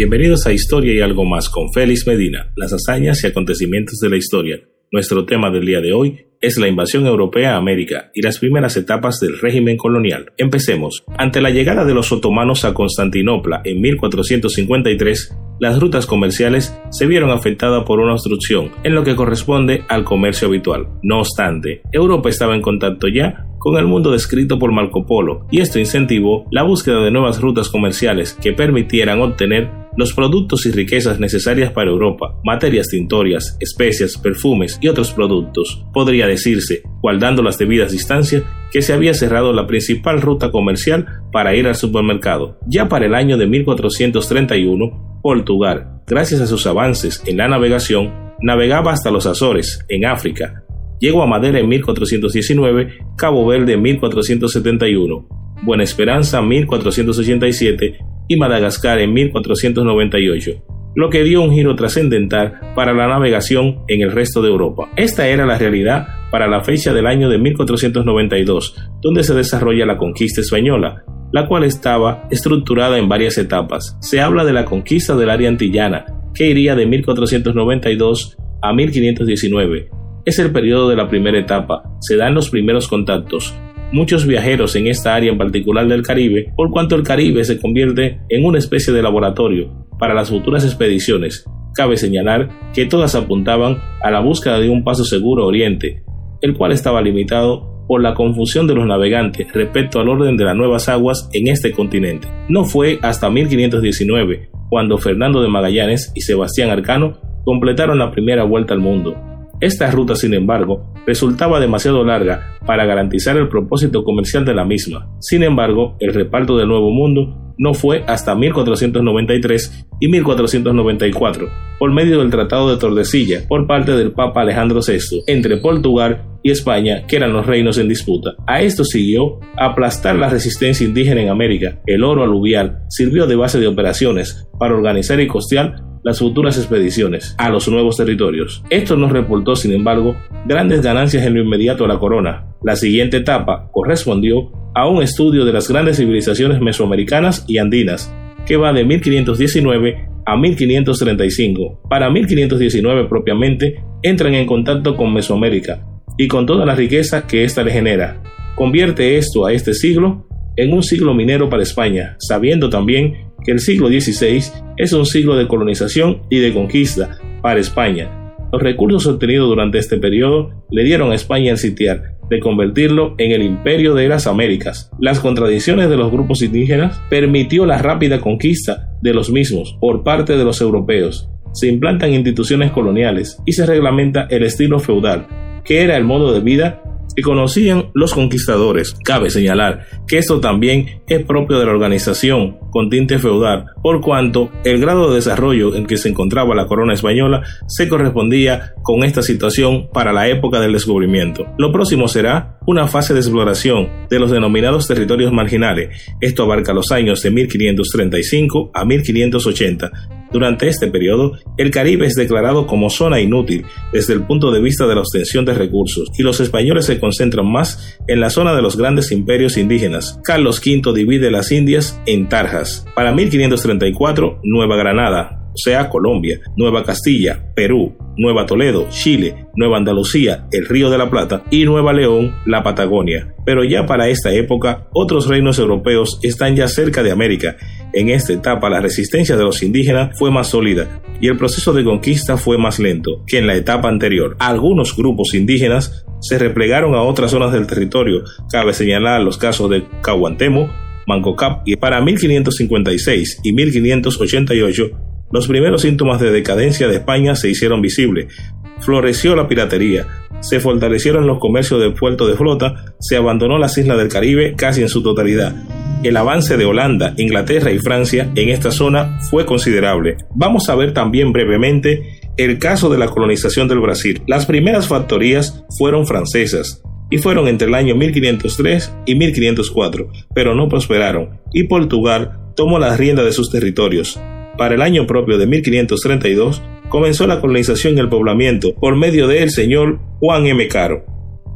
Bienvenidos a Historia y algo más con Félix Medina, las hazañas y acontecimientos de la historia. Nuestro tema del día de hoy es la invasión europea a América y las primeras etapas del régimen colonial. Empecemos. Ante la llegada de los otomanos a Constantinopla en 1453, las rutas comerciales se vieron afectadas por una obstrucción en lo que corresponde al comercio habitual. No obstante, Europa estaba en contacto ya con el mundo descrito por Marco Polo y esto incentivó la búsqueda de nuevas rutas comerciales que permitieran obtener los productos y riquezas necesarias para Europa, materias tintorias, especias, perfumes y otros productos. Podría decirse, guardando las debidas distancias, que se había cerrado la principal ruta comercial para ir al supermercado. Ya para el año de 1431, Portugal, gracias a sus avances en la navegación, navegaba hasta los Azores, en África. Llegó a Madera en 1419, Cabo Verde en 1471, Buena Esperanza 1487 y Madagascar en 1498, lo que dio un giro trascendental para la navegación en el resto de Europa. Esta era la realidad para la fecha del año de 1492, donde se desarrolla la conquista española, la cual estaba estructurada en varias etapas. Se habla de la conquista del área antillana, que iría de 1492 a 1519. Es el periodo de la primera etapa, se dan los primeros contactos, muchos viajeros en esta área en particular del Caribe, por cuanto el Caribe se convierte en una especie de laboratorio para las futuras expediciones. Cabe señalar que todas apuntaban a la búsqueda de un paso seguro oriente, el cual estaba limitado por la confusión de los navegantes respecto al orden de las nuevas aguas en este continente. No fue hasta 1519 cuando Fernando de Magallanes y Sebastián Arcano completaron la primera vuelta al mundo, esta ruta, sin embargo, resultaba demasiado larga para garantizar el propósito comercial de la misma. Sin embargo, el reparto del Nuevo Mundo no fue hasta 1493 y 1494, por medio del Tratado de Tordesillas por parte del Papa Alejandro VI entre Portugal y España, que eran los reinos en disputa. A esto siguió aplastar la resistencia indígena en América. El oro aluvial sirvió de base de operaciones para organizar y costear las futuras expediciones a los nuevos territorios. Esto nos reportó, sin embargo, grandes ganancias en lo inmediato a la corona. La siguiente etapa correspondió a un estudio de las grandes civilizaciones mesoamericanas y andinas, que va de 1519 a 1535. Para 1519 propiamente entran en contacto con Mesoamérica y con toda la riqueza que ésta le genera. Convierte esto a este siglo en un siglo minero para España, sabiendo también que el siglo XVI es un siglo de colonización y de conquista para España. Los recursos obtenidos durante este periodo le dieron a España el sitiar de convertirlo en el imperio de las Américas. Las contradicciones de los grupos indígenas permitió la rápida conquista de los mismos por parte de los europeos. Se implantan instituciones coloniales y se reglamenta el estilo feudal, que era el modo de vida que conocían los conquistadores. Cabe señalar que esto también es propio de la organización con tinte feudal, por cuanto el grado de desarrollo en que se encontraba la corona española se correspondía con esta situación para la época del descubrimiento. Lo próximo será una fase de exploración de los denominados territorios marginales. Esto abarca los años de 1535 a 1580. Durante este periodo, el Caribe es declarado como zona inútil desde el punto de vista de la obtención de recursos y los españoles se concentran más en la zona de los grandes imperios indígenas. Carlos V divide las Indias en tarjas. Para 1534, Nueva Granada, sea, Colombia, Nueva Castilla, Perú, Nueva Toledo, Chile, Nueva Andalucía, el Río de la Plata y Nueva León, la Patagonia. Pero ya para esta época, otros reinos europeos están ya cerca de América. En esta etapa la resistencia de los indígenas fue más sólida y el proceso de conquista fue más lento que en la etapa anterior. Algunos grupos indígenas se replegaron a otras zonas del territorio. Cabe señalar los casos de Caguantemo, Mancocap y para 1556 y 1588 los primeros síntomas de decadencia de España se hicieron visibles. Floreció la piratería, se fortalecieron los comercios de puerto de flota, se abandonó las islas del Caribe casi en su totalidad. El avance de Holanda, Inglaterra y Francia en esta zona fue considerable. Vamos a ver también brevemente el caso de la colonización del Brasil. Las primeras factorías fueron francesas y fueron entre el año 1503 y 1504, pero no prosperaron y Portugal tomó la rienda de sus territorios. Para el año propio de 1532, comenzó la colonización y el poblamiento por medio del señor Juan M. Caro.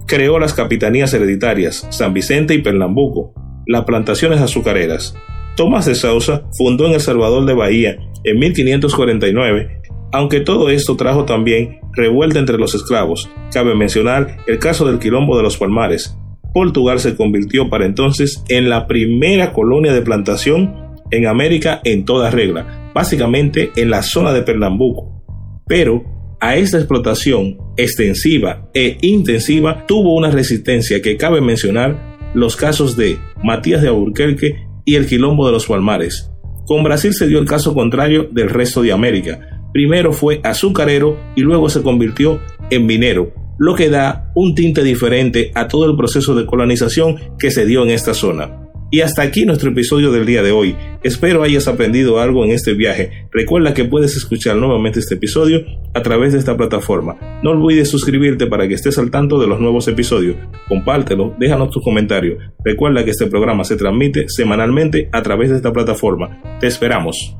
Creó las capitanías hereditarias San Vicente y Pernambuco, las plantaciones azucareras. Tomás de Sousa fundó en El Salvador de Bahía en 1549, aunque todo esto trajo también revuelta entre los esclavos. Cabe mencionar el caso del quilombo de los Palmares. Portugal se convirtió para entonces en la primera colonia de plantación en América en toda regla, básicamente en la zona de Pernambuco. Pero a esta explotación extensiva e intensiva tuvo una resistencia que cabe mencionar los casos de Matías de Alburquerque y el quilombo de los Palmares. Con Brasil se dio el caso contrario del resto de América. Primero fue azucarero y luego se convirtió en minero, lo que da un tinte diferente a todo el proceso de colonización que se dio en esta zona. Y hasta aquí nuestro episodio del día de hoy. Espero hayas aprendido algo en este viaje. Recuerda que puedes escuchar nuevamente este episodio a través de esta plataforma. No olvides suscribirte para que estés al tanto de los nuevos episodios. Compártelo, déjanos tus comentarios. Recuerda que este programa se transmite semanalmente a través de esta plataforma. Te esperamos.